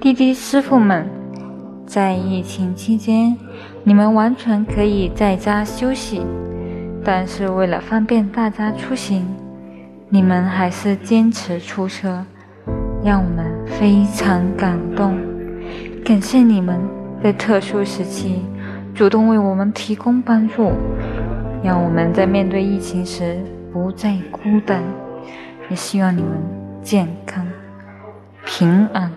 滴滴师傅们，在疫情期间，你们完全可以在家休息，但是为了方便大家出行，你们还是坚持出车，让我们非常感动。感谢你们在特殊时期主动为我们提供帮助，让我们在面对疫情时不再孤单。也希望你们健康平安。